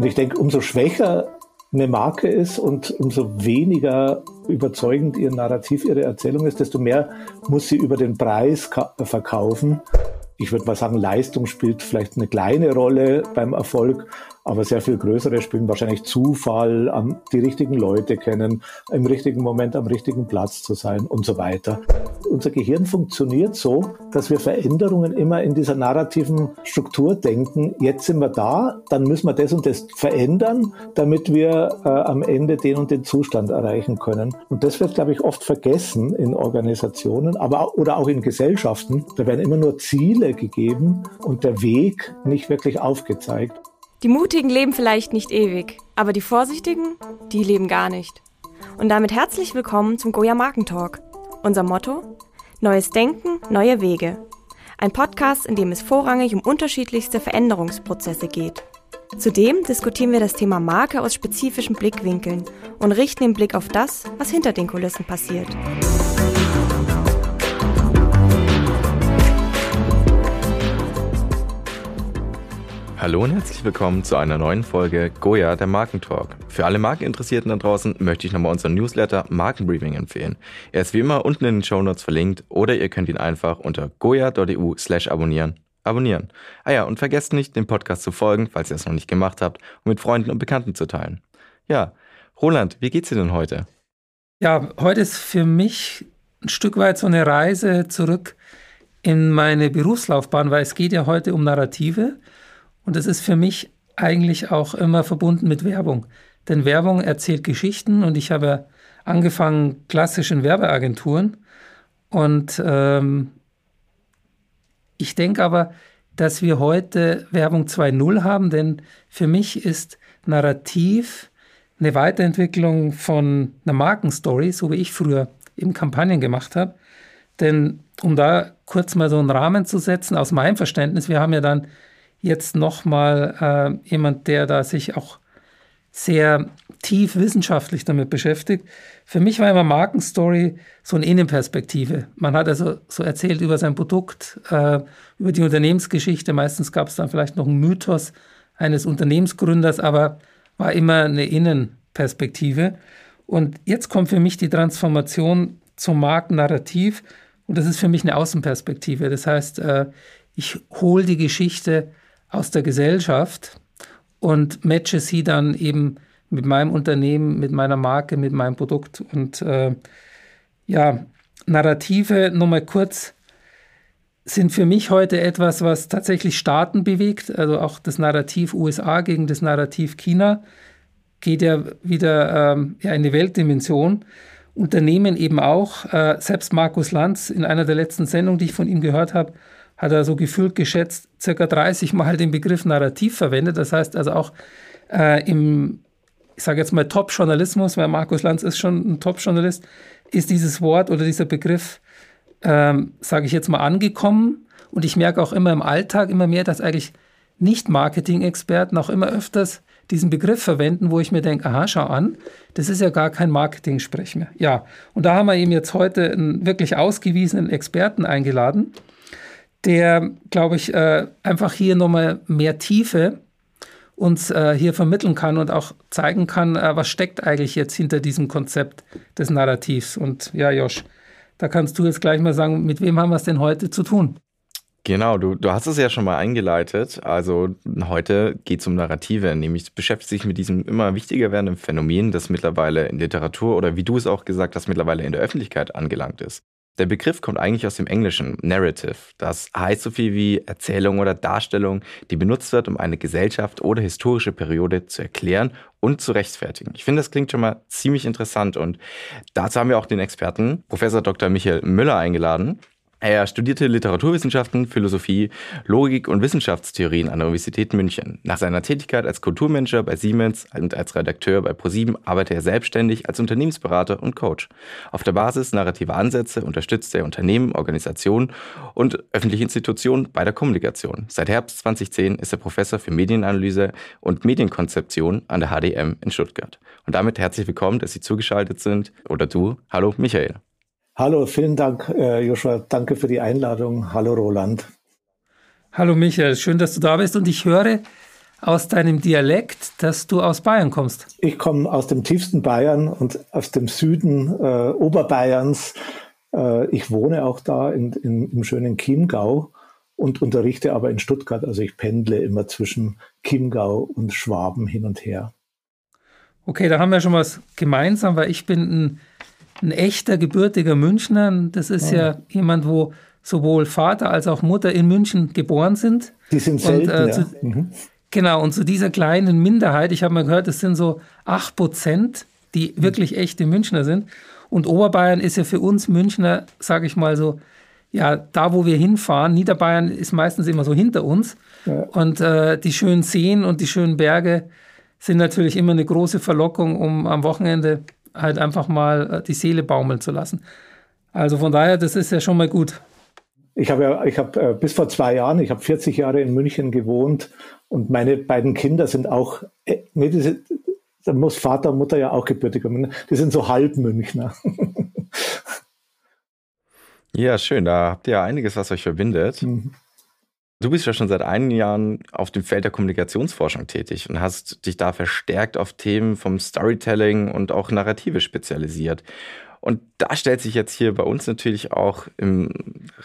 Und ich denke, umso schwächer eine Marke ist und umso weniger überzeugend ihr Narrativ, ihre Erzählung ist, desto mehr muss sie über den Preis verkaufen. Ich würde mal sagen, Leistung spielt vielleicht eine kleine Rolle beim Erfolg, aber sehr viel größere spielen wahrscheinlich Zufall, die richtigen Leute kennen, im richtigen Moment am richtigen Platz zu sein und so weiter. Unser Gehirn funktioniert so, dass wir Veränderungen immer in dieser narrativen Struktur denken. Jetzt sind wir da, dann müssen wir das und das verändern, damit wir äh, am Ende den und den Zustand erreichen können. Und das wird, glaube ich, oft vergessen in Organisationen, aber oder auch in Gesellschaften. Da werden immer nur Ziele gegeben und der Weg nicht wirklich aufgezeigt. Die Mutigen leben vielleicht nicht ewig, aber die Vorsichtigen, die leben gar nicht. Und damit herzlich willkommen zum Goya Markentalk. Unser Motto? Neues Denken, neue Wege. Ein Podcast, in dem es vorrangig um unterschiedlichste Veränderungsprozesse geht. Zudem diskutieren wir das Thema Marke aus spezifischen Blickwinkeln und richten den Blick auf das, was hinter den Kulissen passiert. Hallo und herzlich willkommen zu einer neuen Folge Goya, der Markentalk. Für alle Markeninteressierten da draußen möchte ich nochmal unseren Newsletter Markenbriefing empfehlen. Er ist wie immer unten in den Show Notes verlinkt oder ihr könnt ihn einfach unter goya.eu slash abonnieren abonnieren. Ah ja, und vergesst nicht, dem Podcast zu folgen, falls ihr es noch nicht gemacht habt, und mit Freunden und Bekannten zu teilen. Ja, Roland, wie geht's dir denn heute? Ja, heute ist für mich ein Stück weit so eine Reise zurück in meine Berufslaufbahn, weil es geht ja heute um Narrative. Und das ist für mich eigentlich auch immer verbunden mit Werbung. Denn Werbung erzählt Geschichten und ich habe angefangen klassisch in Werbeagenturen. Und ähm, ich denke aber, dass wir heute Werbung 2.0 haben, denn für mich ist Narrativ eine Weiterentwicklung von einer Markenstory, so wie ich früher eben Kampagnen gemacht habe. Denn um da kurz mal so einen Rahmen zu setzen, aus meinem Verständnis, wir haben ja dann jetzt nochmal äh, jemand, der da sich auch sehr tief wissenschaftlich damit beschäftigt. Für mich war immer Markenstory so eine Innenperspektive. Man hat also so erzählt über sein Produkt, äh, über die Unternehmensgeschichte. Meistens gab es dann vielleicht noch einen Mythos eines Unternehmensgründers, aber war immer eine Innenperspektive. Und jetzt kommt für mich die Transformation zum Markennarrativ und das ist für mich eine Außenperspektive. Das heißt, äh, ich hole die Geschichte aus der Gesellschaft und matche sie dann eben mit meinem Unternehmen, mit meiner Marke, mit meinem Produkt. Und äh, ja, Narrative, nochmal kurz, sind für mich heute etwas, was tatsächlich Staaten bewegt. Also auch das Narrativ USA gegen das Narrativ China geht ja wieder ähm, ja, in die Weltdimension. Unternehmen eben auch. Äh, selbst Markus Lanz in einer der letzten Sendungen, die ich von ihm gehört habe, hat er so gefühlt geschätzt circa 30 Mal den Begriff Narrativ verwendet. Das heißt also auch äh, im, ich sage jetzt mal Top-Journalismus, weil Markus Lanz ist schon ein Top-Journalist, ist dieses Wort oder dieser Begriff, ähm, sage ich jetzt mal, angekommen. Und ich merke auch immer im Alltag immer mehr, dass eigentlich Nicht-Marketing-Experten auch immer öfters diesen Begriff verwenden, wo ich mir denke, aha, schau an, das ist ja gar kein Marketing-Sprech mehr. Ja, und da haben wir eben jetzt heute einen wirklich ausgewiesenen Experten eingeladen der, glaube ich, äh, einfach hier nochmal mehr Tiefe uns äh, hier vermitteln kann und auch zeigen kann, äh, was steckt eigentlich jetzt hinter diesem Konzept des Narrativs. Und ja, Josh, da kannst du jetzt gleich mal sagen, mit wem haben wir es denn heute zu tun? Genau, du, du hast es ja schon mal eingeleitet. Also heute geht es um Narrative, nämlich beschäftigt sich mit diesem immer wichtiger werdenden Phänomen, das mittlerweile in Literatur oder wie du es auch gesagt hast, mittlerweile in der Öffentlichkeit angelangt ist. Der Begriff kommt eigentlich aus dem Englischen Narrative. Das heißt so viel wie Erzählung oder Darstellung, die benutzt wird, um eine Gesellschaft oder historische Periode zu erklären und zu rechtfertigen. Ich finde, das klingt schon mal ziemlich interessant und dazu haben wir auch den Experten Professor Dr. Michael Müller eingeladen. Er studierte Literaturwissenschaften, Philosophie, Logik und Wissenschaftstheorien an der Universität München. Nach seiner Tätigkeit als Kulturmanager bei Siemens und als Redakteur bei ProSieben arbeitete er selbstständig als Unternehmensberater und Coach. Auf der Basis narrativer Ansätze unterstützte er Unternehmen, Organisationen und öffentliche Institutionen bei der Kommunikation. Seit Herbst 2010 ist er Professor für Medienanalyse und Medienkonzeption an der HDM in Stuttgart. Und damit herzlich willkommen, dass Sie zugeschaltet sind. Oder du. Hallo, Michael. Hallo, vielen Dank, äh, Joshua. Danke für die Einladung. Hallo, Roland. Hallo, Michael. Schön, dass du da bist. Und ich höre aus deinem Dialekt, dass du aus Bayern kommst. Ich komme aus dem tiefsten Bayern und aus dem Süden äh, Oberbayerns. Äh, ich wohne auch da in, in, im schönen Chiemgau und unterrichte aber in Stuttgart. Also ich pendle immer zwischen Chiemgau und Schwaben hin und her. Okay, da haben wir schon was gemeinsam, weil ich bin ein, ein echter gebürtiger Münchner. Das ist oh. ja jemand, wo sowohl Vater als auch Mutter in München geboren sind. Die sind selten, und, äh, zu, ja. mhm. Genau, und zu dieser kleinen Minderheit, ich habe mal gehört, es sind so 8 Prozent, die wirklich echte Münchner sind. Und Oberbayern ist ja für uns Münchner, sage ich mal so, ja, da wo wir hinfahren, Niederbayern ist meistens immer so hinter uns. Ja. Und äh, die schönen Seen und die schönen Berge sind natürlich immer eine große Verlockung, um am Wochenende halt einfach mal äh, die Seele baumeln zu lassen. Also von daher, das ist ja schon mal gut. Ich habe ja, ich habe äh, bis vor zwei Jahren, ich habe 40 Jahre in München gewohnt und meine beiden Kinder sind auch, äh, nee, die sind, da muss Vater und Mutter ja auch gebürtig haben. Die sind so halb Münchner. ja, schön. Da habt ihr ja einiges, was euch verbindet. Mhm. Du bist ja schon seit einigen Jahren auf dem Feld der Kommunikationsforschung tätig und hast dich da verstärkt auf Themen vom Storytelling und auch Narrative spezialisiert. Und da stellt sich jetzt hier bei uns natürlich auch im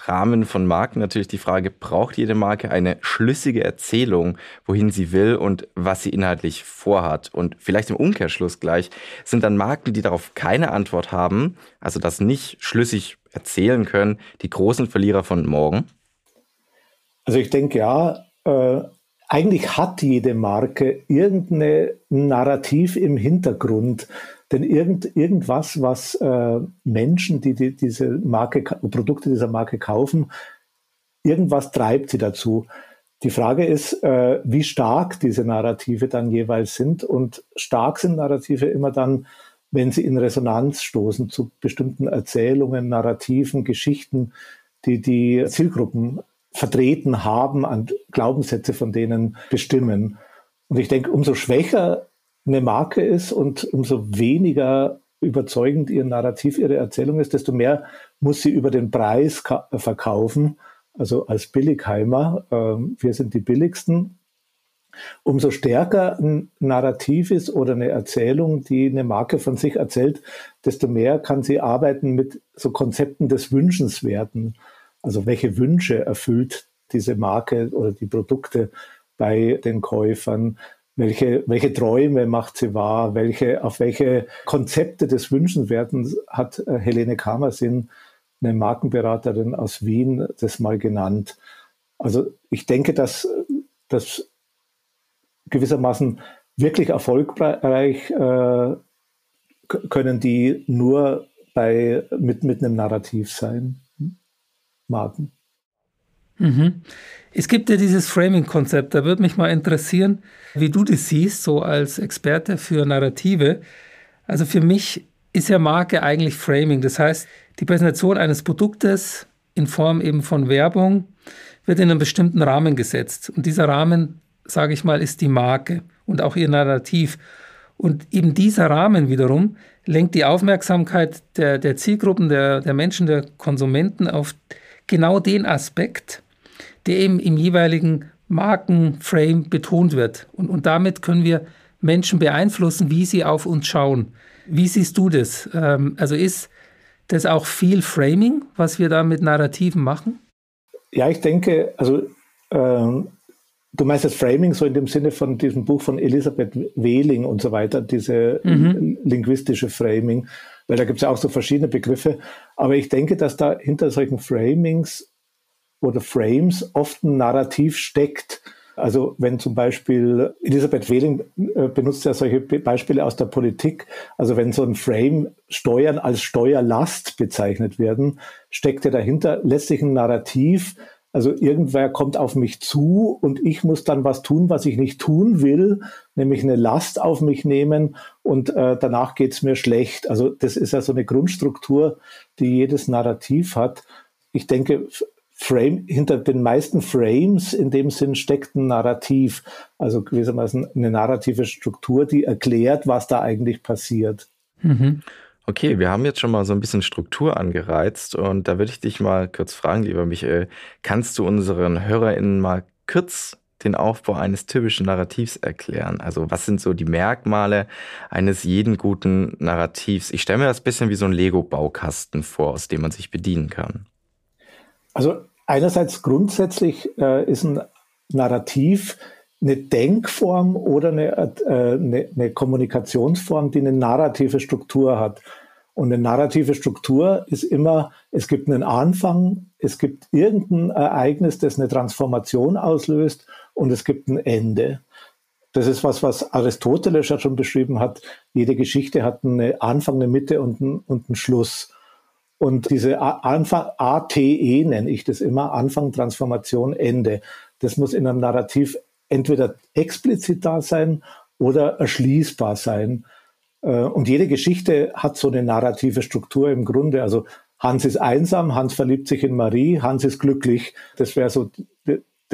Rahmen von Marken natürlich die Frage, braucht jede Marke eine schlüssige Erzählung, wohin sie will und was sie inhaltlich vorhat? Und vielleicht im Umkehrschluss gleich, sind dann Marken, die darauf keine Antwort haben, also das nicht schlüssig erzählen können, die großen Verlierer von morgen? Also ich denke ja, äh, eigentlich hat jede Marke irgendein Narrativ im Hintergrund, denn irgend, irgendwas, was äh, Menschen, die, die diese Marke, Produkte dieser Marke kaufen, irgendwas treibt sie dazu. Die Frage ist, äh, wie stark diese Narrative dann jeweils sind. Und stark sind Narrative immer dann, wenn sie in Resonanz stoßen zu bestimmten Erzählungen, Narrativen, Geschichten, die die Zielgruppen vertreten haben, an Glaubenssätze von denen bestimmen. Und ich denke, umso schwächer eine Marke ist und umso weniger überzeugend ihr Narrativ, ihre Erzählung ist, desto mehr muss sie über den Preis verkaufen. Also als Billigheimer, äh, wir sind die billigsten. Umso stärker ein Narrativ ist oder eine Erzählung, die eine Marke von sich erzählt, desto mehr kann sie arbeiten mit so Konzepten des Wünschenswerten. Also welche Wünsche erfüllt diese Marke oder die Produkte bei den Käufern? welche, welche Träume macht sie wahr, welche, auf welche Konzepte des Wünschenswerten hat äh, Helene Kamersin, eine Markenberaterin aus Wien, das mal genannt. Also ich denke, dass das gewissermaßen wirklich erfolgreich äh, können die nur bei, mit, mit einem Narrativ sein, Marken. Mhm. Es gibt ja dieses Framing-Konzept, da würde mich mal interessieren, wie du das siehst, so als Experte für Narrative. Also für mich ist ja Marke eigentlich Framing, das heißt, die Präsentation eines Produktes in Form eben von Werbung wird in einem bestimmten Rahmen gesetzt. Und dieser Rahmen, sage ich mal, ist die Marke und auch ihr Narrativ. Und eben dieser Rahmen wiederum lenkt die Aufmerksamkeit der, der Zielgruppen, der, der Menschen, der Konsumenten auf genau den Aspekt, der eben im jeweiligen Markenframe betont wird. Und, und damit können wir Menschen beeinflussen, wie sie auf uns schauen. Wie siehst du das? Ähm, also ist das auch viel Framing, was wir da mit Narrativen machen? Ja, ich denke, also ähm, du meinst das Framing so in dem Sinne von diesem Buch von Elisabeth Wehling und so weiter, diese mhm. linguistische Framing, weil da gibt es ja auch so verschiedene Begriffe. Aber ich denke, dass da hinter solchen Framings oder Frames oft ein Narrativ steckt. Also wenn zum Beispiel Elisabeth Wehling äh, benutzt ja solche Beispiele aus der Politik, also wenn so ein Frame Steuern als Steuerlast bezeichnet werden, steckt ja dahinter letztlich ein Narrativ, also irgendwer kommt auf mich zu und ich muss dann was tun, was ich nicht tun will, nämlich eine Last auf mich nehmen und äh, danach geht's mir schlecht. Also das ist ja so eine Grundstruktur, die jedes Narrativ hat. Ich denke, Frame, hinter den meisten Frames in dem Sinn steckt ein Narrativ, also gewissermaßen eine narrative Struktur, die erklärt, was da eigentlich passiert. Mhm. Okay, wir haben jetzt schon mal so ein bisschen Struktur angereizt und da würde ich dich mal kurz fragen, lieber Michael, kannst du unseren HörerInnen mal kurz den Aufbau eines typischen Narrativs erklären? Also was sind so die Merkmale eines jeden guten Narrativs? Ich stelle mir das ein bisschen wie so ein Lego-Baukasten vor, aus dem man sich bedienen kann. Also einerseits grundsätzlich äh, ist ein Narrativ eine Denkform oder eine, äh, eine, eine Kommunikationsform, die eine narrative Struktur hat. Und eine narrative Struktur ist immer, es gibt einen Anfang, es gibt irgendein Ereignis, das eine Transformation auslöst und es gibt ein Ende. Das ist was, was Aristoteles schon beschrieben hat. Jede Geschichte hat einen Anfang, eine Mitte und einen, und einen Schluss. Und diese Anfang, ATE nenne ich das immer, Anfang, Transformation, Ende. Das muss in einem Narrativ entweder explizit da sein oder erschließbar sein. Äh, und jede Geschichte hat so eine narrative Struktur im Grunde. Also Hans ist einsam, Hans verliebt sich in Marie, Hans ist glücklich. Das wäre so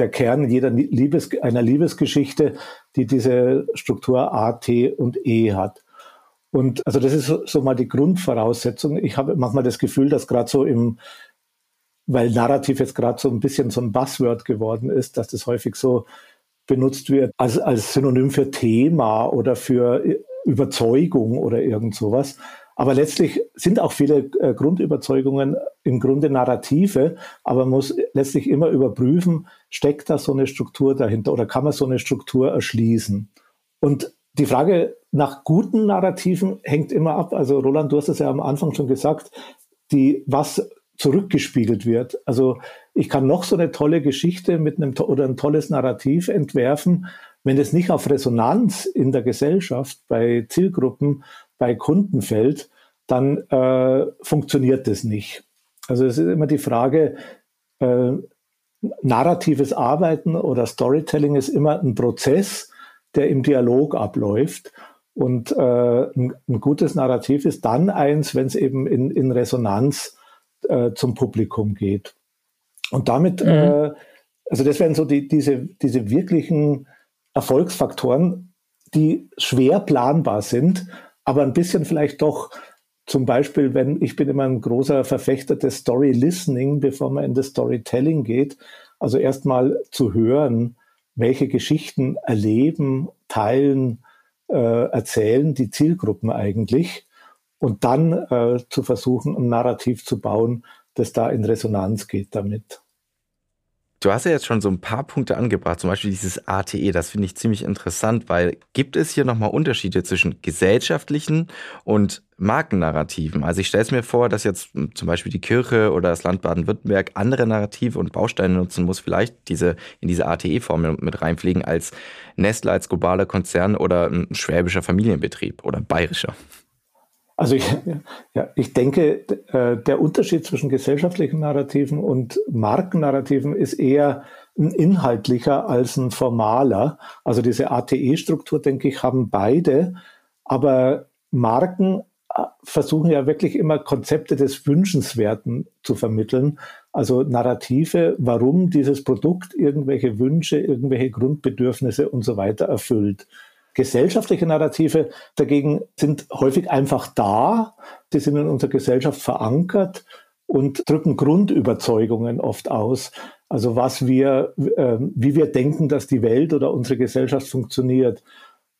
der Kern jeder Liebes, einer Liebesgeschichte, die diese Struktur A, T und E hat. Und also das ist so, so mal die Grundvoraussetzung. Ich habe manchmal das Gefühl, dass gerade so im, weil Narrativ jetzt gerade so ein bisschen so ein Buzzword geworden ist, dass das häufig so benutzt wird als, als Synonym für Thema oder für Überzeugung oder irgend sowas. Aber letztlich sind auch viele äh, Grundüberzeugungen im Grunde Narrative, aber man muss letztlich immer überprüfen, steckt da so eine Struktur dahinter oder kann man so eine Struktur erschließen? Und die Frage nach guten Narrativen hängt immer ab. Also Roland, du hast es ja am Anfang schon gesagt, die, was zurückgespiegelt wird. Also ich kann noch so eine tolle Geschichte mit einem oder ein tolles Narrativ entwerfen, wenn es nicht auf Resonanz in der Gesellschaft, bei Zielgruppen, bei Kunden fällt, dann äh, funktioniert das nicht. Also es ist immer die Frage, äh, narratives Arbeiten oder Storytelling ist immer ein Prozess, der im Dialog abläuft. Und äh, ein, ein, gutes Narrativ ist dann eins, wenn es eben in, in Resonanz äh, zum Publikum geht. Und damit, mhm. äh, also das wären so die, diese, diese wirklichen Erfolgsfaktoren, die schwer planbar sind, aber ein bisschen vielleicht doch zum Beispiel, wenn ich bin immer ein großer Verfechter des Story Listening, bevor man in das Storytelling geht. Also erstmal zu hören, welche Geschichten erleben, teilen, äh, erzählen die Zielgruppen eigentlich und dann äh, zu versuchen, ein Narrativ zu bauen, das da in Resonanz geht damit. Du hast ja jetzt schon so ein paar Punkte angebracht, zum Beispiel dieses ATE, das finde ich ziemlich interessant, weil gibt es hier nochmal Unterschiede zwischen gesellschaftlichen und Markennarrativen? Also ich stelle es mir vor, dass jetzt zum Beispiel die Kirche oder das Land Baden-Württemberg andere Narrative und Bausteine nutzen muss, vielleicht diese in diese ATE-Formel mit reinpflegen als Nestle als globaler Konzern oder ein schwäbischer Familienbetrieb oder bayerischer. Also ich, ja, ich denke, äh, der Unterschied zwischen gesellschaftlichen Narrativen und Markennarrativen ist eher ein inhaltlicher als ein formaler. Also diese ATE-Struktur, denke ich, haben beide. Aber Marken äh, versuchen ja wirklich immer Konzepte des Wünschenswerten zu vermitteln. Also Narrative, warum dieses Produkt irgendwelche Wünsche, irgendwelche Grundbedürfnisse und so weiter erfüllt. Gesellschaftliche Narrative dagegen sind häufig einfach da, die sind in unserer Gesellschaft verankert und drücken Grundüberzeugungen oft aus. Also was wir, äh, wie wir denken, dass die Welt oder unsere Gesellschaft funktioniert.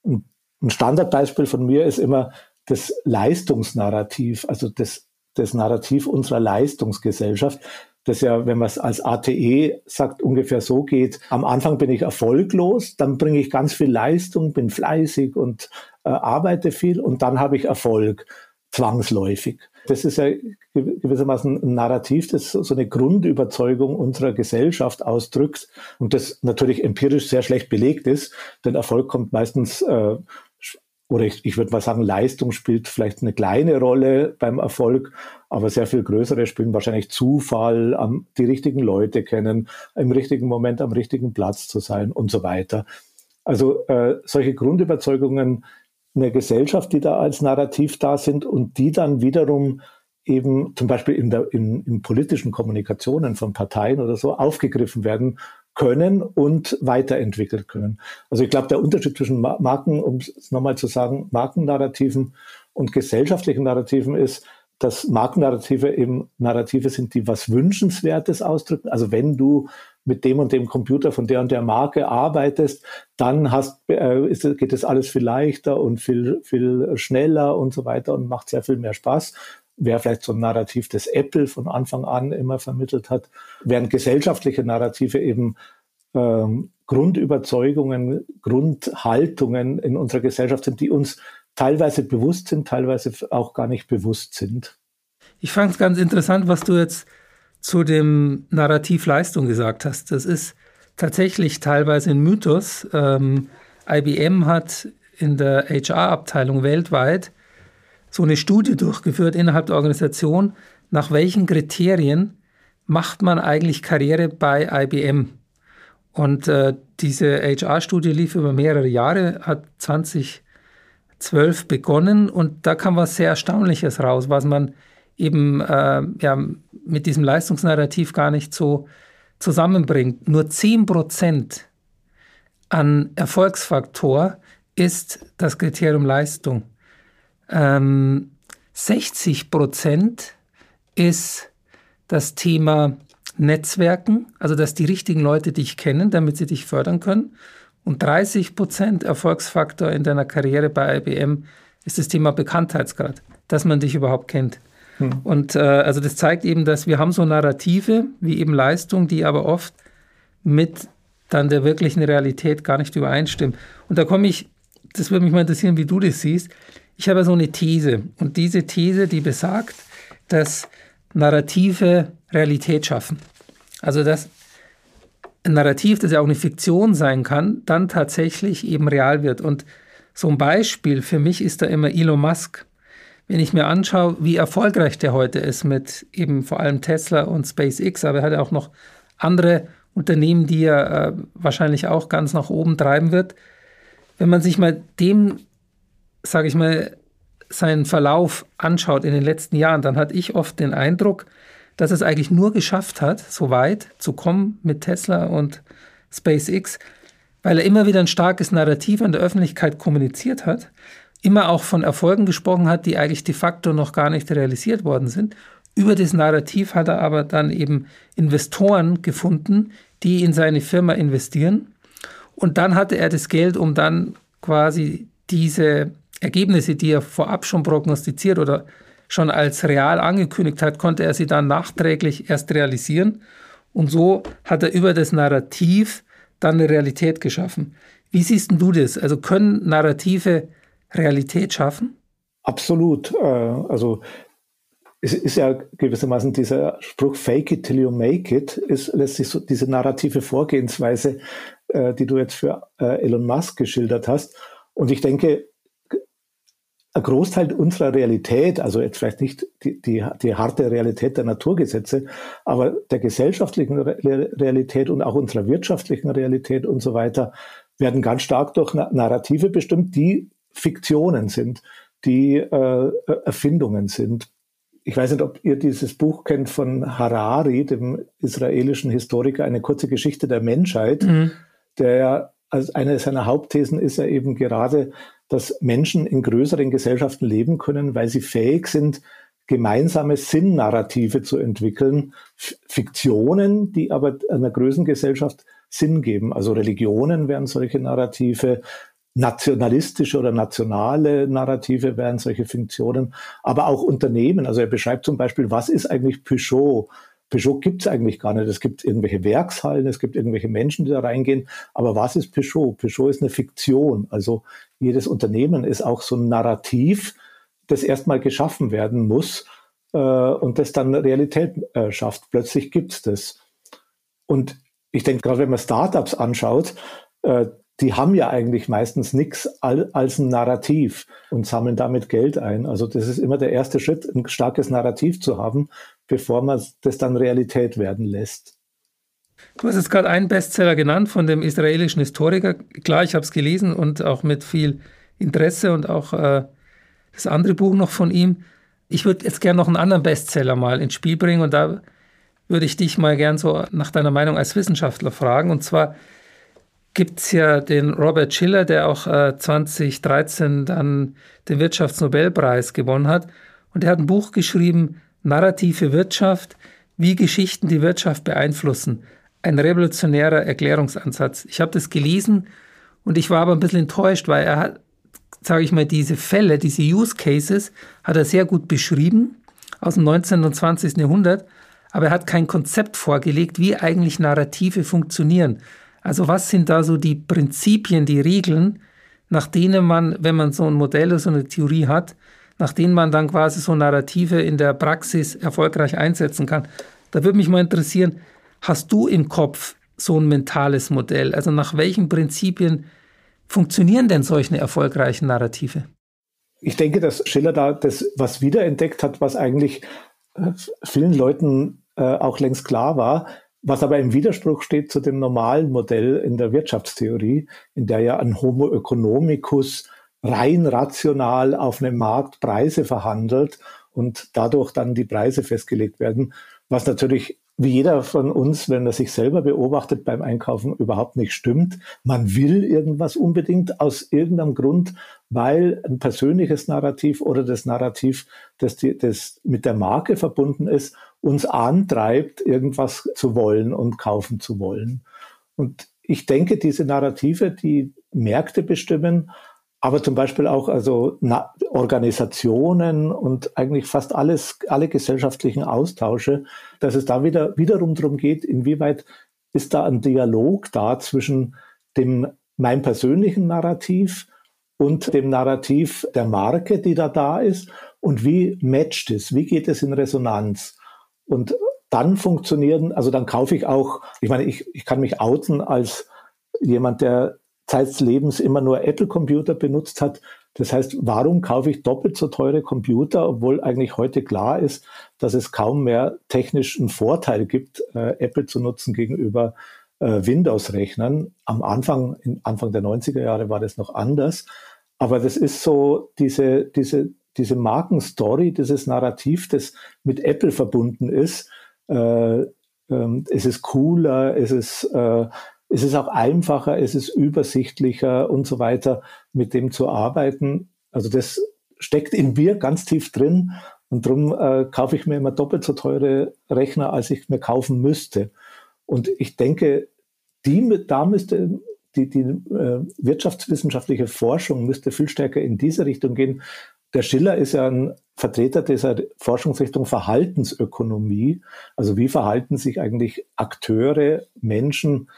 Ein Standardbeispiel von mir ist immer das Leistungsnarrativ, also das, das Narrativ unserer Leistungsgesellschaft das ja, wenn man es als ATE sagt, ungefähr so geht. Am Anfang bin ich erfolglos, dann bringe ich ganz viel Leistung, bin fleißig und äh, arbeite viel und dann habe ich Erfolg, zwangsläufig. Das ist ja gewissermaßen ein Narrativ, das so eine Grundüberzeugung unserer Gesellschaft ausdrückt und das natürlich empirisch sehr schlecht belegt ist, denn Erfolg kommt meistens äh, oder ich, ich würde mal sagen, Leistung spielt vielleicht eine kleine Rolle beim Erfolg, aber sehr viel größere spielen wahrscheinlich Zufall, am, die richtigen Leute kennen, im richtigen Moment am richtigen Platz zu sein und so weiter. Also äh, solche Grundüberzeugungen einer Gesellschaft, die da als Narrativ da sind und die dann wiederum eben zum Beispiel in, der, in, in politischen Kommunikationen von Parteien oder so aufgegriffen werden können und weiterentwickelt können. Also ich glaube, der Unterschied zwischen Marken, um es nochmal zu sagen, Markennarrativen und gesellschaftlichen Narrativen ist, dass Markennarrative eben Narrative sind, die was Wünschenswertes ausdrücken. Also wenn du mit dem und dem Computer von der und der Marke arbeitest, dann hast, äh, ist, geht es alles viel leichter und viel, viel schneller und so weiter und macht sehr viel mehr Spaß. Wäre vielleicht so ein Narrativ, das Apple von Anfang an immer vermittelt hat, während gesellschaftliche Narrative eben ähm, Grundüberzeugungen, Grundhaltungen in unserer Gesellschaft sind, die uns teilweise bewusst sind, teilweise auch gar nicht bewusst sind. Ich fand es ganz interessant, was du jetzt zu dem Narrativ Leistung gesagt hast. Das ist tatsächlich teilweise ein Mythos. Ähm, IBM hat in der HR-Abteilung weltweit so eine Studie durchgeführt innerhalb der Organisation, nach welchen Kriterien macht man eigentlich Karriere bei IBM. Und äh, diese HR-Studie lief über mehrere Jahre, hat 2012 begonnen und da kam was sehr Erstaunliches raus, was man eben äh, ja, mit diesem Leistungsnarrativ gar nicht so zusammenbringt. Nur 10 Prozent an Erfolgsfaktor ist das Kriterium Leistung. Ähm, 60 Prozent ist das Thema Netzwerken, also dass die richtigen Leute dich kennen, damit sie dich fördern können. Und 30 Prozent Erfolgsfaktor in deiner Karriere bei IBM ist das Thema Bekanntheitsgrad, dass man dich überhaupt kennt. Hm. Und äh, also das zeigt eben, dass wir haben so Narrative wie eben Leistung, die aber oft mit dann der wirklichen Realität gar nicht übereinstimmen. Und da komme ich, das würde mich mal interessieren, wie du das siehst. Ich habe so eine These und diese These, die besagt, dass Narrative Realität schaffen. Also dass ein Narrativ, das ja auch eine Fiktion sein kann, dann tatsächlich eben real wird. Und so ein Beispiel für mich ist da immer Elon Musk. Wenn ich mir anschaue, wie erfolgreich der heute ist mit eben vor allem Tesla und SpaceX, aber er hat ja auch noch andere Unternehmen, die er äh, wahrscheinlich auch ganz nach oben treiben wird. Wenn man sich mal dem, sage ich mal, seinen Verlauf anschaut in den letzten Jahren, dann hatte ich oft den Eindruck, dass es eigentlich nur geschafft hat, so weit zu kommen mit Tesla und SpaceX, weil er immer wieder ein starkes Narrativ an der Öffentlichkeit kommuniziert hat, immer auch von Erfolgen gesprochen hat, die eigentlich de facto noch gar nicht realisiert worden sind. Über das Narrativ hat er aber dann eben Investoren gefunden, die in seine Firma investieren. Und dann hatte er das Geld, um dann quasi diese Ergebnisse, die er vorab schon prognostiziert oder schon als real angekündigt hat, konnte er sie dann nachträglich erst realisieren. Und so hat er über das Narrativ dann eine Realität geschaffen. Wie siehst du das? Also können Narrative Realität schaffen? Absolut. Äh, also es ist ja gewissermaßen dieser Spruch Fake it till you make it, ist lässt sich so diese narrative Vorgehensweise, äh, die du jetzt für äh, Elon Musk geschildert hast. Und ich denke, ein Großteil unserer Realität, also jetzt vielleicht nicht die, die, die harte Realität der Naturgesetze, aber der gesellschaftlichen Realität und auch unserer wirtschaftlichen Realität und so weiter, werden ganz stark durch Narrative bestimmt, die Fiktionen sind, die äh, Erfindungen sind. Ich weiß nicht, ob ihr dieses Buch kennt von Harari, dem israelischen Historiker, eine kurze Geschichte der Menschheit, mhm. der als eine seiner Hauptthesen ist er eben gerade dass Menschen in größeren Gesellschaften leben können, weil sie fähig sind, gemeinsame Sinnnarrative zu entwickeln, Fiktionen, die aber einer Größengesellschaft Sinn geben. Also Religionen wären solche Narrative, nationalistische oder nationale Narrative wären solche Fiktionen, aber auch Unternehmen. Also er beschreibt zum Beispiel, was ist eigentlich Peugeot? Peugeot gibt es eigentlich gar nicht. Es gibt irgendwelche Werkshallen, es gibt irgendwelche Menschen, die da reingehen. Aber was ist Peugeot? Peugeot ist eine Fiktion. Also jedes Unternehmen ist auch so ein Narrativ, das erstmal geschaffen werden muss äh, und das dann Realität äh, schafft. Plötzlich gibt es das. Und ich denke, gerade wenn man Startups anschaut, äh, die haben ja eigentlich meistens nichts als ein Narrativ und sammeln damit Geld ein. Also das ist immer der erste Schritt, ein starkes Narrativ zu haben, bevor man das dann Realität werden lässt. Du hast jetzt gerade einen Bestseller genannt von dem israelischen Historiker. Klar, ich habe es gelesen und auch mit viel Interesse und auch äh, das andere Buch noch von ihm. Ich würde jetzt gerne noch einen anderen Bestseller mal ins Spiel bringen und da würde ich dich mal gern so nach deiner Meinung als Wissenschaftler fragen. Und zwar gibt es ja den Robert Schiller, der auch äh, 2013 dann den Wirtschaftsnobelpreis gewonnen hat. Und er hat ein Buch geschrieben, Narrative Wirtschaft, wie Geschichten die Wirtschaft beeinflussen. ein revolutionärer Erklärungsansatz. Ich habe das gelesen und ich war aber ein bisschen enttäuscht, weil er hat, sage ich mal, diese Fälle, diese Use Cases, hat er sehr gut beschrieben aus dem 19. und 20. Jahrhundert, aber er hat kein Konzept vorgelegt, wie eigentlich Narrative funktionieren. Also was sind da so die Prinzipien, die Regeln, nach denen man, wenn man so ein Modell oder so eine Theorie hat, nach denen man dann quasi so Narrative in der Praxis erfolgreich einsetzen kann. Da würde mich mal interessieren, hast du im Kopf so ein mentales Modell? Also nach welchen Prinzipien funktionieren denn solche erfolgreichen Narrative? Ich denke, dass Schiller da das was wiederentdeckt hat, was eigentlich äh, vielen Leuten äh, auch längst klar war, was aber im Widerspruch steht zu dem normalen Modell in der Wirtschaftstheorie, in der ja ein Homo economicus rein rational auf einem Markt Preise verhandelt und dadurch dann die Preise festgelegt werden, was natürlich wie jeder von uns, wenn er sich selber beobachtet beim Einkaufen, überhaupt nicht stimmt. Man will irgendwas unbedingt aus irgendeinem Grund, weil ein persönliches Narrativ oder das Narrativ, das, die, das mit der Marke verbunden ist, uns antreibt, irgendwas zu wollen und kaufen zu wollen. Und ich denke, diese Narrative, die Märkte bestimmen, aber zum Beispiel auch also Na Organisationen und eigentlich fast alles, alle gesellschaftlichen Austausche, dass es da wieder wiederum darum geht, inwieweit ist da ein Dialog da zwischen dem mein persönlichen Narrativ und dem Narrativ der Marke, die da da ist und wie matcht es, wie geht es in Resonanz? Und dann funktionieren, also dann kaufe ich auch, ich meine, ich, ich kann mich outen als jemand, der Zeit Lebens immer nur Apple-Computer benutzt hat. Das heißt, warum kaufe ich doppelt so teure Computer, obwohl eigentlich heute klar ist, dass es kaum mehr technischen Vorteil gibt, äh, Apple zu nutzen gegenüber äh, Windows-Rechnern. Am Anfang, Anfang der 90er Jahre war das noch anders. Aber das ist so diese, diese, diese Markenstory, dieses Narrativ, das mit Apple verbunden ist. Äh, ähm, es ist cooler, es ist äh, es ist auch einfacher, es ist übersichtlicher und so weiter, mit dem zu arbeiten. Also das steckt in mir ganz tief drin und darum äh, kaufe ich mir immer doppelt so teure Rechner, als ich mir kaufen müsste. Und ich denke, die, da müsste die, die äh, wirtschaftswissenschaftliche Forschung müsste viel stärker in diese Richtung gehen. Der Schiller ist ja ein Vertreter dieser Forschungsrichtung Verhaltensökonomie. Also wie verhalten sich eigentlich Akteure, Menschen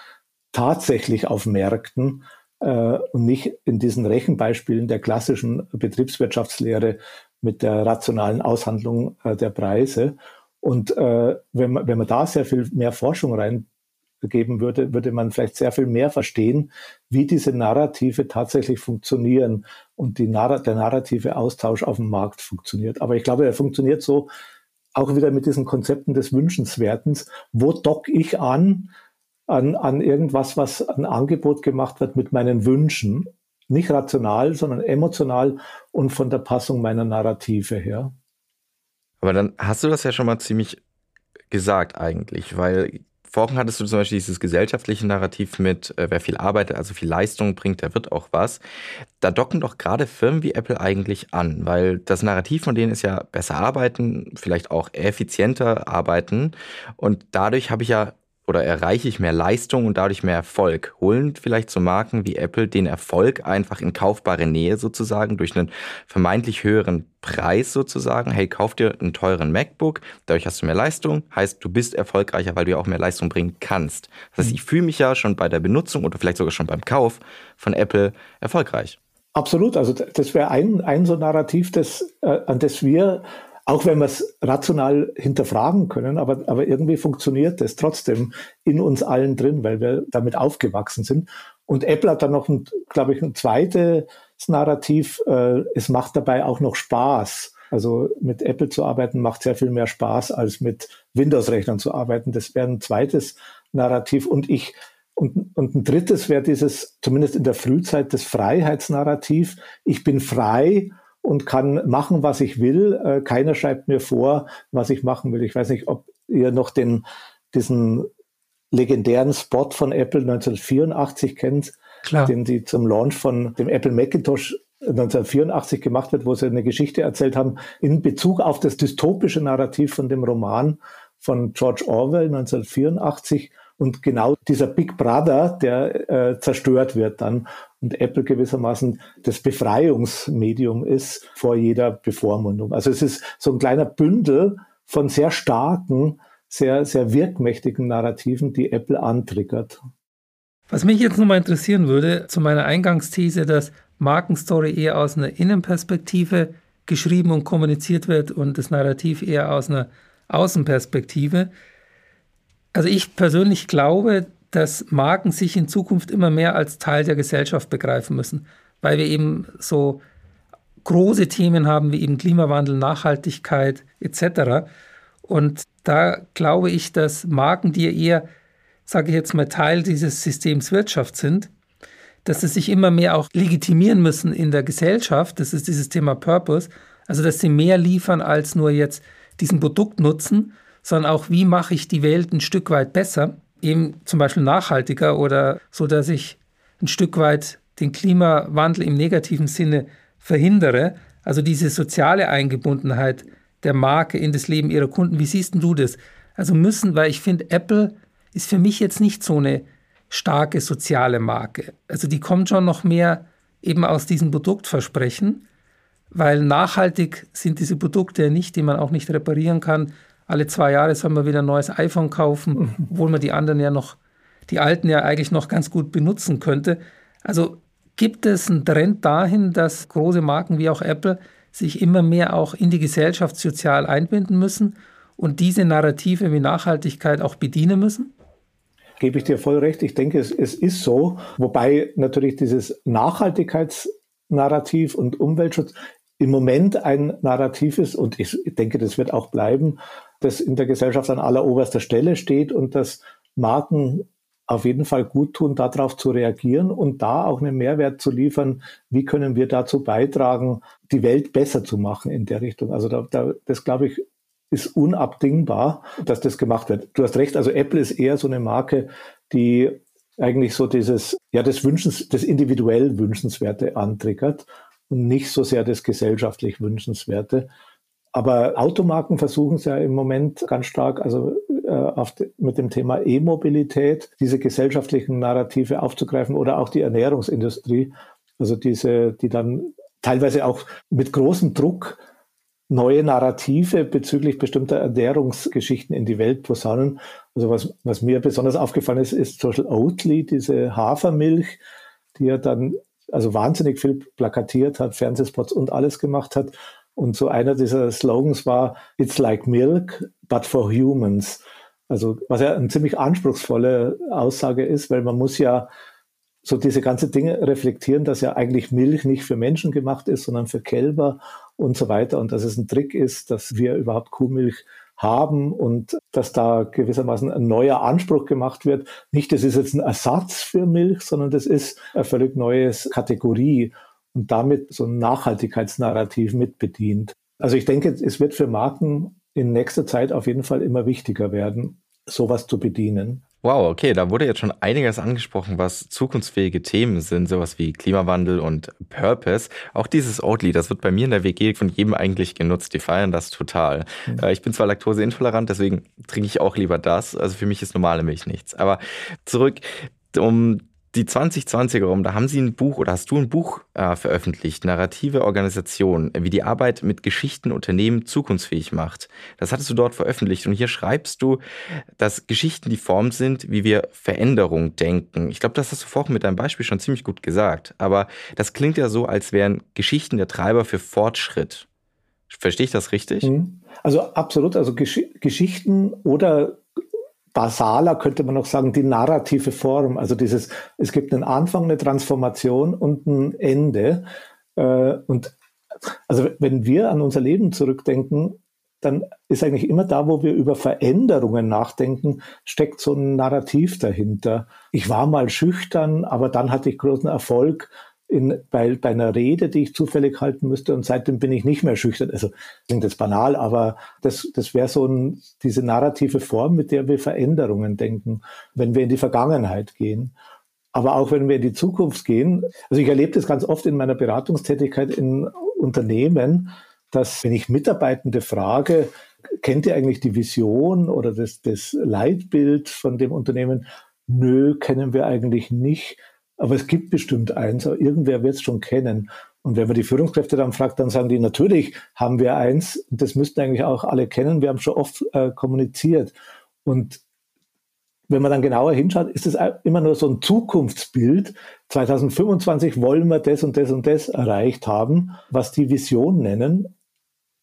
tatsächlich auf Märkten äh, und nicht in diesen Rechenbeispielen der klassischen Betriebswirtschaftslehre mit der rationalen Aushandlung äh, der Preise. Und äh, wenn, man, wenn man da sehr viel mehr Forschung reingeben würde, würde man vielleicht sehr viel mehr verstehen, wie diese Narrative tatsächlich funktionieren und die Narr der narrative Austausch auf dem Markt funktioniert. Aber ich glaube, er funktioniert so auch wieder mit diesen Konzepten des Wünschenswertens. Wo dock ich an? An, an irgendwas, was ein Angebot gemacht wird mit meinen Wünschen. Nicht rational, sondern emotional und von der Passung meiner Narrative her. Aber dann hast du das ja schon mal ziemlich gesagt eigentlich, weil vorhin hattest du zum Beispiel dieses gesellschaftliche Narrativ mit, äh, wer viel arbeitet, also viel Leistung bringt, der wird auch was. Da docken doch gerade Firmen wie Apple eigentlich an, weil das Narrativ von denen ist ja besser arbeiten, vielleicht auch effizienter arbeiten. Und dadurch habe ich ja oder erreiche ich mehr Leistung und dadurch mehr Erfolg? Holen vielleicht so Marken wie Apple den Erfolg einfach in kaufbare Nähe sozusagen durch einen vermeintlich höheren Preis sozusagen? Hey, kauf dir einen teuren MacBook, dadurch hast du mehr Leistung, heißt du bist erfolgreicher, weil du ja auch mehr Leistung bringen kannst. Das heißt, mhm. ich fühle mich ja schon bei der Benutzung oder vielleicht sogar schon beim Kauf von Apple erfolgreich. Absolut, also das wäre ein, ein so Narrativ, das, äh, an das wir auch wenn wir es rational hinterfragen können, aber, aber irgendwie funktioniert es trotzdem in uns allen drin, weil wir damit aufgewachsen sind. Und Apple hat dann noch, glaube ich, ein zweites Narrativ. Äh, es macht dabei auch noch Spaß. Also mit Apple zu arbeiten macht sehr viel mehr Spaß, als mit Windows-Rechnern zu arbeiten. Das wäre ein zweites Narrativ. Und ich, und, und ein drittes wäre dieses, zumindest in der Frühzeit, das Freiheitsnarrativ. Ich bin frei und kann machen, was ich will. Äh, keiner schreibt mir vor, was ich machen will. Ich weiß nicht, ob ihr noch den, diesen legendären Spot von Apple 1984 kennt, Klar. den sie zum Launch von dem Apple Macintosh 1984 gemacht wird, wo sie eine Geschichte erzählt haben in Bezug auf das dystopische Narrativ von dem Roman von George Orwell 1984, und genau dieser Big Brother, der äh, zerstört wird dann und Apple gewissermaßen das Befreiungsmedium ist vor jeder Bevormundung. Also es ist so ein kleiner Bündel von sehr starken, sehr, sehr wirkmächtigen Narrativen, die Apple antriggert. Was mich jetzt nochmal interessieren würde, zu meiner Eingangsthese, dass Markenstory eher aus einer Innenperspektive geschrieben und kommuniziert wird und das Narrativ eher aus einer Außenperspektive. Also ich persönlich glaube, dass Marken sich in Zukunft immer mehr als Teil der Gesellschaft begreifen müssen, weil wir eben so große Themen haben wie eben Klimawandel, Nachhaltigkeit etc. Und da glaube ich, dass Marken, die eher, sage ich jetzt mal, Teil dieses Systems Wirtschaft sind, dass sie sich immer mehr auch legitimieren müssen in der Gesellschaft. Das ist dieses Thema Purpose. Also, dass sie mehr liefern als nur jetzt diesen Produkt nutzen, sondern auch, wie mache ich die Welt ein Stück weit besser, eben zum Beispiel nachhaltiger oder so, dass ich ein Stück weit den Klimawandel im negativen Sinne verhindere. Also diese soziale Eingebundenheit der Marke in das Leben ihrer Kunden. Wie siehst du das? Also müssen, weil ich finde, Apple ist für mich jetzt nicht so eine starke soziale Marke. Also die kommt schon noch mehr eben aus diesem Produktversprechen, weil nachhaltig sind diese Produkte ja nicht, die man auch nicht reparieren kann. Alle zwei Jahre soll man wieder ein neues iPhone kaufen, mhm. obwohl man die anderen ja noch, die alten ja eigentlich noch ganz gut benutzen könnte. Also gibt es einen Trend dahin, dass große Marken wie auch Apple sich immer mehr auch in die Gesellschaft sozial einbinden müssen und diese Narrative wie Nachhaltigkeit auch bedienen müssen? Gebe ich dir voll recht. Ich denke, es, es ist so. Wobei natürlich dieses Nachhaltigkeitsnarrativ und Umweltschutz im Moment ein Narrativ ist und ich denke, das wird auch bleiben, das in der Gesellschaft an alleroberster Stelle steht und dass Marken auf jeden Fall gut tun, darauf zu reagieren und da auch einen Mehrwert zu liefern. Wie können wir dazu beitragen, die Welt besser zu machen in der Richtung? Also da, da, das glaube ich ist unabdingbar, dass das gemacht wird. Du hast recht, also Apple ist eher so eine Marke, die eigentlich so dieses, ja, das Wünschens, das individuell Wünschenswerte antriggert und nicht so sehr das gesellschaftlich Wünschenswerte. Aber Automarken versuchen es ja im Moment ganz stark, also äh, de, mit dem Thema E-Mobilität, diese gesellschaftlichen Narrative aufzugreifen oder auch die Ernährungsindustrie, also diese, die dann teilweise auch mit großem Druck neue Narrative bezüglich bestimmter Ernährungsgeschichten in die Welt posaunen. Also was, was mir besonders aufgefallen ist, ist zum Beispiel Oatly, diese Hafermilch, die ja dann also wahnsinnig viel plakatiert hat, Fernsehspots und alles gemacht hat. Und so einer dieser Slogans war, It's like milk, but for humans. Also was ja eine ziemlich anspruchsvolle Aussage ist, weil man muss ja so diese ganze Dinge reflektieren, dass ja eigentlich Milch nicht für Menschen gemacht ist, sondern für Kälber und so weiter. Und dass es ein Trick ist, dass wir überhaupt Kuhmilch haben und dass da gewissermaßen ein neuer Anspruch gemacht wird. Nicht, das ist jetzt ein Ersatz für Milch, sondern das ist eine völlig neue Kategorie und damit so ein Nachhaltigkeitsnarrativ mitbedient. Also ich denke, es wird für Marken in nächster Zeit auf jeden Fall immer wichtiger werden, sowas zu bedienen. Wow, okay, da wurde jetzt schon einiges angesprochen, was zukunftsfähige Themen sind, sowas wie Klimawandel und Purpose. Auch dieses Oatly, das wird bei mir in der WG von jedem eigentlich genutzt. Die feiern das total. Mhm. Ich bin zwar laktoseintolerant, deswegen trinke ich auch lieber das. Also für mich ist normale Milch nichts. Aber zurück, um die 2020er rum, da haben Sie ein Buch oder hast du ein Buch äh, veröffentlicht, Narrative Organisation, wie die Arbeit mit Geschichten Unternehmen zukunftsfähig macht. Das hattest du dort veröffentlicht und hier schreibst du, dass Geschichten die Form sind, wie wir Veränderung denken. Ich glaube, das hast du vorhin mit deinem Beispiel schon ziemlich gut gesagt, aber das klingt ja so, als wären Geschichten der Treiber für Fortschritt. Verstehe ich das richtig? Mhm. Also absolut, also Gesch Geschichten oder basaler könnte man noch sagen, die narrative Form. Also dieses, es gibt einen Anfang, eine Transformation und ein Ende. Äh, und also wenn wir an unser Leben zurückdenken, dann ist eigentlich immer da, wo wir über Veränderungen nachdenken, steckt so ein Narrativ dahinter. Ich war mal schüchtern, aber dann hatte ich großen Erfolg in, bei, bei einer Rede, die ich zufällig halten müsste und seitdem bin ich nicht mehr schüchtern. Also klingt jetzt banal, aber das, das wäre so ein, diese narrative Form, mit der wir Veränderungen denken, wenn wir in die Vergangenheit gehen. Aber auch wenn wir in die Zukunft gehen. Also ich erlebe das ganz oft in meiner Beratungstätigkeit in Unternehmen, dass wenn ich Mitarbeitende frage, kennt ihr eigentlich die Vision oder das, das Leitbild von dem Unternehmen? Nö, kennen wir eigentlich nicht. Aber es gibt bestimmt eins, irgendwer wird es schon kennen. Und wenn man die Führungskräfte dann fragt, dann sagen die, natürlich haben wir eins, das müssten eigentlich auch alle kennen, wir haben schon oft äh, kommuniziert. Und wenn man dann genauer hinschaut, ist es immer nur so ein Zukunftsbild. 2025 wollen wir das und das und das erreicht haben, was die Vision nennen.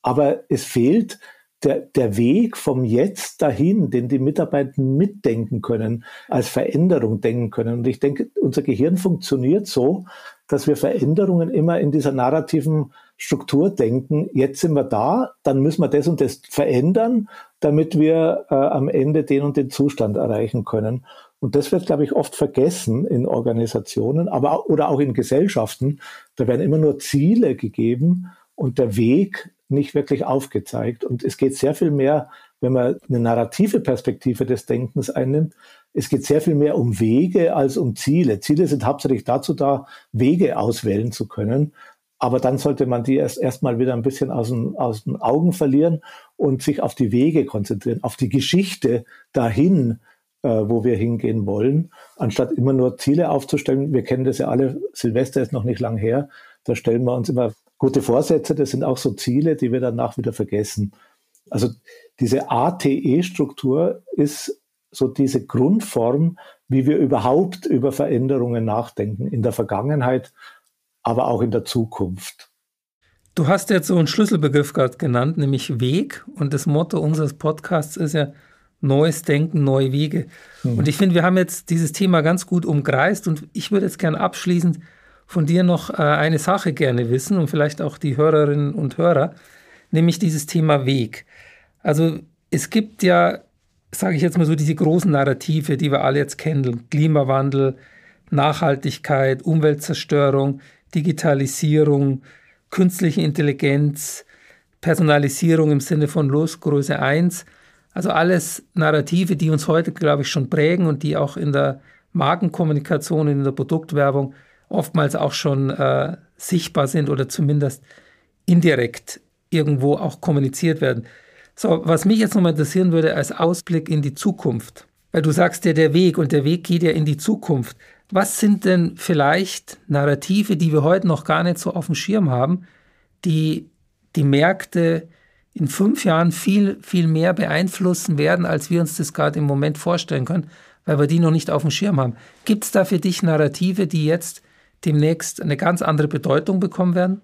Aber es fehlt der, der Weg vom Jetzt dahin, den die Mitarbeiter mitdenken können, als Veränderung denken können. Und ich denke, unser Gehirn funktioniert so, dass wir Veränderungen immer in dieser narrativen Struktur denken. Jetzt sind wir da, dann müssen wir das und das verändern, damit wir äh, am Ende den und den Zustand erreichen können. Und das wird, glaube ich, oft vergessen in Organisationen, aber oder auch in Gesellschaften. Da werden immer nur Ziele gegeben und der Weg nicht wirklich aufgezeigt. Und es geht sehr viel mehr, wenn man eine narrative Perspektive des Denkens einnimmt, es geht sehr viel mehr um Wege als um Ziele. Ziele sind hauptsächlich dazu da, Wege auswählen zu können. Aber dann sollte man die erst erstmal wieder ein bisschen aus den, aus den Augen verlieren und sich auf die Wege konzentrieren, auf die Geschichte dahin, äh, wo wir hingehen wollen, anstatt immer nur Ziele aufzustellen. Wir kennen das ja alle, Silvester ist noch nicht lang her, da stellen wir uns immer gute Vorsätze, das sind auch so Ziele, die wir danach wieder vergessen. Also diese ATE-Struktur ist so diese Grundform, wie wir überhaupt über Veränderungen nachdenken, in der Vergangenheit, aber auch in der Zukunft. Du hast jetzt so einen Schlüsselbegriff gerade genannt, nämlich Weg. Und das Motto unseres Podcasts ist ja Neues Denken, neue Wege. Hm. Und ich finde, wir haben jetzt dieses Thema ganz gut umkreist und ich würde jetzt gerne abschließend von dir noch äh, eine Sache gerne wissen und vielleicht auch die Hörerinnen und Hörer, nämlich dieses Thema Weg. Also es gibt ja, sage ich jetzt mal so, diese großen Narrative, die wir alle jetzt kennen, Klimawandel, Nachhaltigkeit, Umweltzerstörung, Digitalisierung, künstliche Intelligenz, Personalisierung im Sinne von Losgröße 1. Also alles Narrative, die uns heute, glaube ich, schon prägen und die auch in der Markenkommunikation, in der Produktwerbung oftmals auch schon äh, sichtbar sind oder zumindest indirekt irgendwo auch kommuniziert werden. So, was mich jetzt nochmal interessieren würde als Ausblick in die Zukunft, weil du sagst ja der Weg und der Weg geht ja in die Zukunft. Was sind denn vielleicht Narrative, die wir heute noch gar nicht so auf dem Schirm haben, die die Märkte in fünf Jahren viel, viel mehr beeinflussen werden, als wir uns das gerade im Moment vorstellen können, weil wir die noch nicht auf dem Schirm haben. Gibt es da für dich Narrative, die jetzt demnächst eine ganz andere Bedeutung bekommen werden?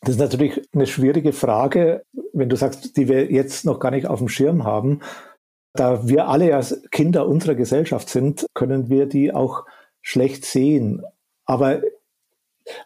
Das ist natürlich eine schwierige Frage, wenn du sagst, die wir jetzt noch gar nicht auf dem Schirm haben. Da wir alle ja Kinder unserer Gesellschaft sind, können wir die auch schlecht sehen. Aber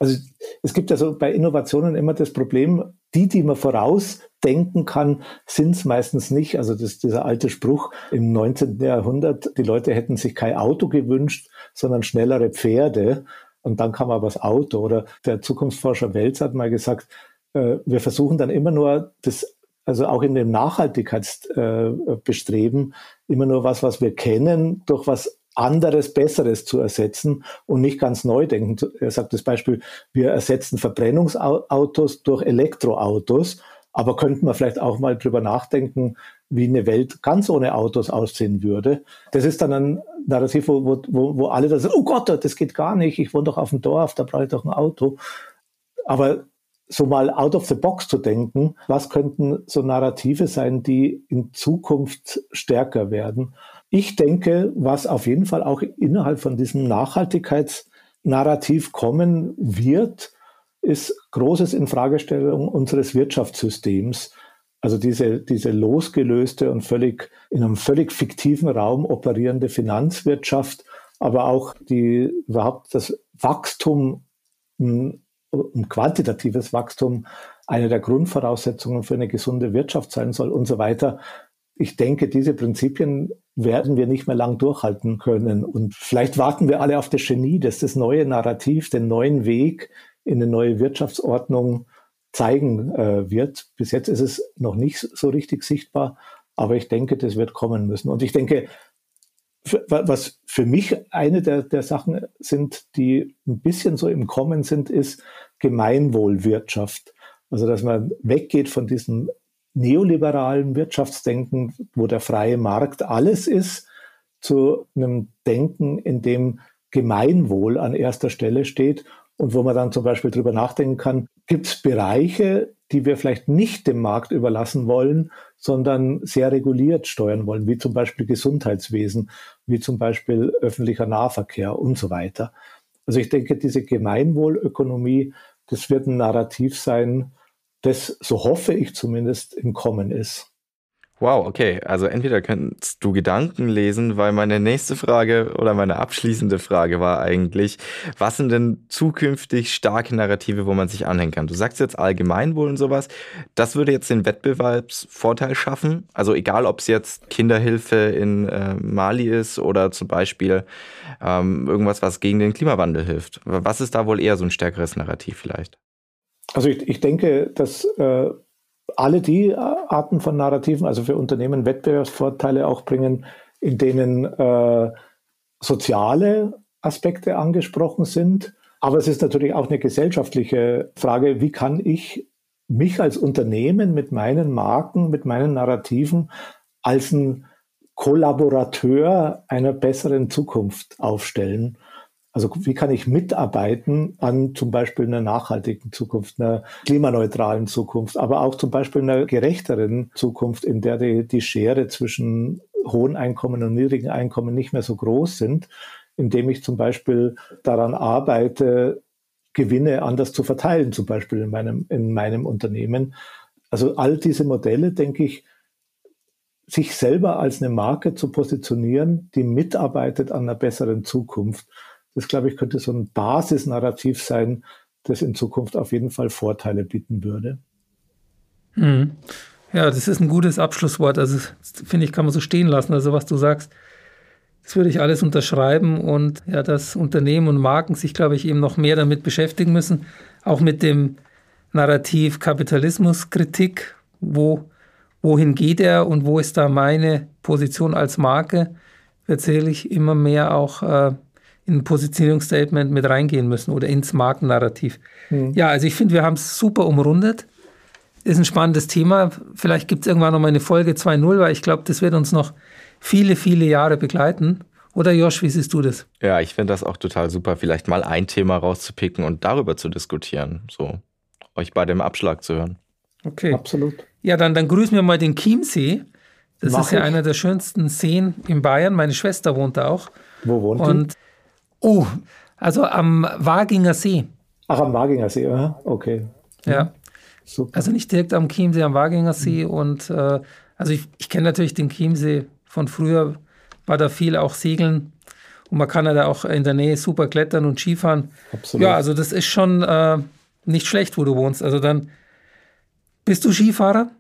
also es gibt ja so bei Innovationen immer das Problem, die, die man vorausdenken kann, sind es meistens nicht. Also das, dieser alte Spruch im 19. Jahrhundert, die Leute hätten sich kein Auto gewünscht, sondern schnellere Pferde und dann kam aber das Auto. Oder der Zukunftsforscher Welz hat mal gesagt, äh, wir versuchen dann immer nur das, also auch in dem Nachhaltigkeitsbestreben, äh, immer nur was, was wir kennen, durch was anderes, Besseres zu ersetzen und nicht ganz neu denken. Er sagt das Beispiel, wir ersetzen Verbrennungsautos durch Elektroautos, aber könnten wir vielleicht auch mal drüber nachdenken, wie eine Welt ganz ohne Autos aussehen würde. Das ist dann ein Narrativ, wo, wo, wo alle da sagen, oh Gott, das geht gar nicht, ich wohne doch auf dem Dorf, da brauche ich doch ein Auto. Aber so mal out of the box zu denken, was könnten so Narrative sein, die in Zukunft stärker werden? Ich denke, was auf jeden Fall auch innerhalb von diesem Nachhaltigkeitsnarrativ kommen wird, ist großes Infragestellung unseres Wirtschaftssystems. Also diese, diese losgelöste und völlig in einem völlig fiktiven Raum operierende Finanzwirtschaft, aber auch die überhaupt das Wachstum, ein, ein quantitatives Wachstum, eine der Grundvoraussetzungen für eine gesunde Wirtschaft sein soll und so weiter. Ich denke, diese Prinzipien werden wir nicht mehr lang durchhalten können. Und vielleicht warten wir alle auf das Genie, das das neue Narrativ, den neuen Weg in eine neue Wirtschaftsordnung zeigen äh, wird. Bis jetzt ist es noch nicht so richtig sichtbar, aber ich denke, das wird kommen müssen. Und ich denke, was für mich eine der, der Sachen sind, die ein bisschen so im Kommen sind, ist Gemeinwohlwirtschaft. Also, dass man weggeht von diesem neoliberalen Wirtschaftsdenken, wo der freie Markt alles ist, zu einem Denken, in dem Gemeinwohl an erster Stelle steht und wo man dann zum Beispiel drüber nachdenken kann, gibt es Bereiche, die wir vielleicht nicht dem Markt überlassen wollen, sondern sehr reguliert steuern wollen, wie zum Beispiel Gesundheitswesen, wie zum Beispiel öffentlicher Nahverkehr und so weiter. Also ich denke, diese Gemeinwohlökonomie, das wird ein Narrativ sein, das, so hoffe ich zumindest, im Kommen ist. Wow, okay. Also entweder kannst du Gedanken lesen, weil meine nächste Frage oder meine abschließende Frage war eigentlich, was sind denn zukünftig starke Narrative, wo man sich anhängen kann? Du sagst jetzt Allgemeinwohl und sowas. Das würde jetzt den Wettbewerbsvorteil schaffen. Also egal, ob es jetzt Kinderhilfe in äh, Mali ist oder zum Beispiel ähm, irgendwas, was gegen den Klimawandel hilft. Was ist da wohl eher so ein stärkeres Narrativ vielleicht? Also ich, ich denke, dass äh, alle die Arten von Narrativen, also für Unternehmen Wettbewerbsvorteile auch bringen, in denen äh, soziale Aspekte angesprochen sind. Aber es ist natürlich auch eine gesellschaftliche Frage, wie kann ich mich als Unternehmen mit meinen Marken, mit meinen Narrativen als ein Kollaborateur einer besseren Zukunft aufstellen. Also wie kann ich mitarbeiten an zum Beispiel einer nachhaltigen Zukunft, einer klimaneutralen Zukunft, aber auch zum Beispiel einer gerechteren Zukunft, in der die, die Schere zwischen hohen Einkommen und niedrigen Einkommen nicht mehr so groß sind, indem ich zum Beispiel daran arbeite, Gewinne anders zu verteilen, zum Beispiel in meinem, in meinem Unternehmen. Also all diese Modelle, denke ich, sich selber als eine Marke zu positionieren, die mitarbeitet an einer besseren Zukunft. Das, glaube ich, könnte so ein Basisnarrativ sein, das in Zukunft auf jeden Fall Vorteile bieten würde. Mhm. Ja, das ist ein gutes Abschlusswort. Also, finde ich, kann man so stehen lassen. Also, was du sagst, das würde ich alles unterschreiben und ja, dass Unternehmen und Marken sich, glaube ich, eben noch mehr damit beschäftigen müssen, auch mit dem Narrativ Kapitalismuskritik, wo, wohin geht er und wo ist da meine Position als Marke, wird sicherlich immer mehr auch äh, in ein Positionierungsstatement mit reingehen müssen oder ins Markennarrativ. Mhm. Ja, also ich finde, wir haben es super umrundet. Ist ein spannendes Thema. Vielleicht gibt es irgendwann noch mal eine Folge 2.0, weil ich glaube, das wird uns noch viele, viele Jahre begleiten. Oder Josh, wie siehst du das? Ja, ich finde das auch total super, vielleicht mal ein Thema rauszupicken und darüber zu diskutieren. So, euch bei dem Abschlag zu hören. Okay. Absolut. Ja, dann, dann grüßen wir mal den Chiemsee. Das Mach ist ja ich. einer der schönsten Seen in Bayern. Meine Schwester wohnt da auch. Wo wohnt und die? Oh, also am Waginger See. Ach, am Waginger See, ja, okay. Ja. Super. Also nicht direkt am Chiemsee, am Waginger See. Mhm. Und äh, also ich, ich kenne natürlich den Chiemsee von früher, war da viel auch segeln. Und man kann ja da auch in der Nähe super klettern und Skifahren. Absolut. Ja, also das ist schon äh, nicht schlecht, wo du wohnst. Also dann bist du Skifahrer?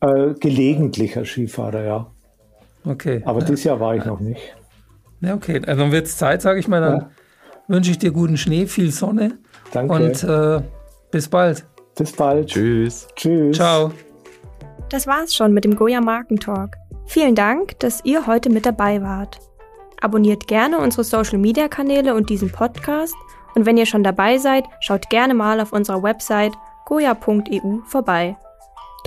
Äh, gelegentlicher Skifahrer, ja. Okay. Aber dieses Jahr war ich noch nicht. Ja, okay. Also dann wird es Zeit, sage ich mal. Dann ja. wünsche ich dir guten Schnee, viel Sonne. Danke. Und äh, bis bald. Bis bald. Tschüss. Tschüss. Ciao. Das war's schon mit dem Goya Markentalk. Vielen Dank, dass ihr heute mit dabei wart. Abonniert gerne unsere Social Media Kanäle und diesen Podcast. Und wenn ihr schon dabei seid, schaut gerne mal auf unserer Website goya.eu vorbei.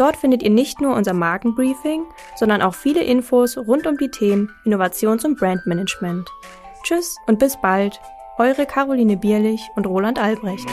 Dort findet ihr nicht nur unser Markenbriefing, sondern auch viele Infos rund um die Themen Innovations- und Brandmanagement. Tschüss und bis bald, eure Caroline Bierlich und Roland Albrecht.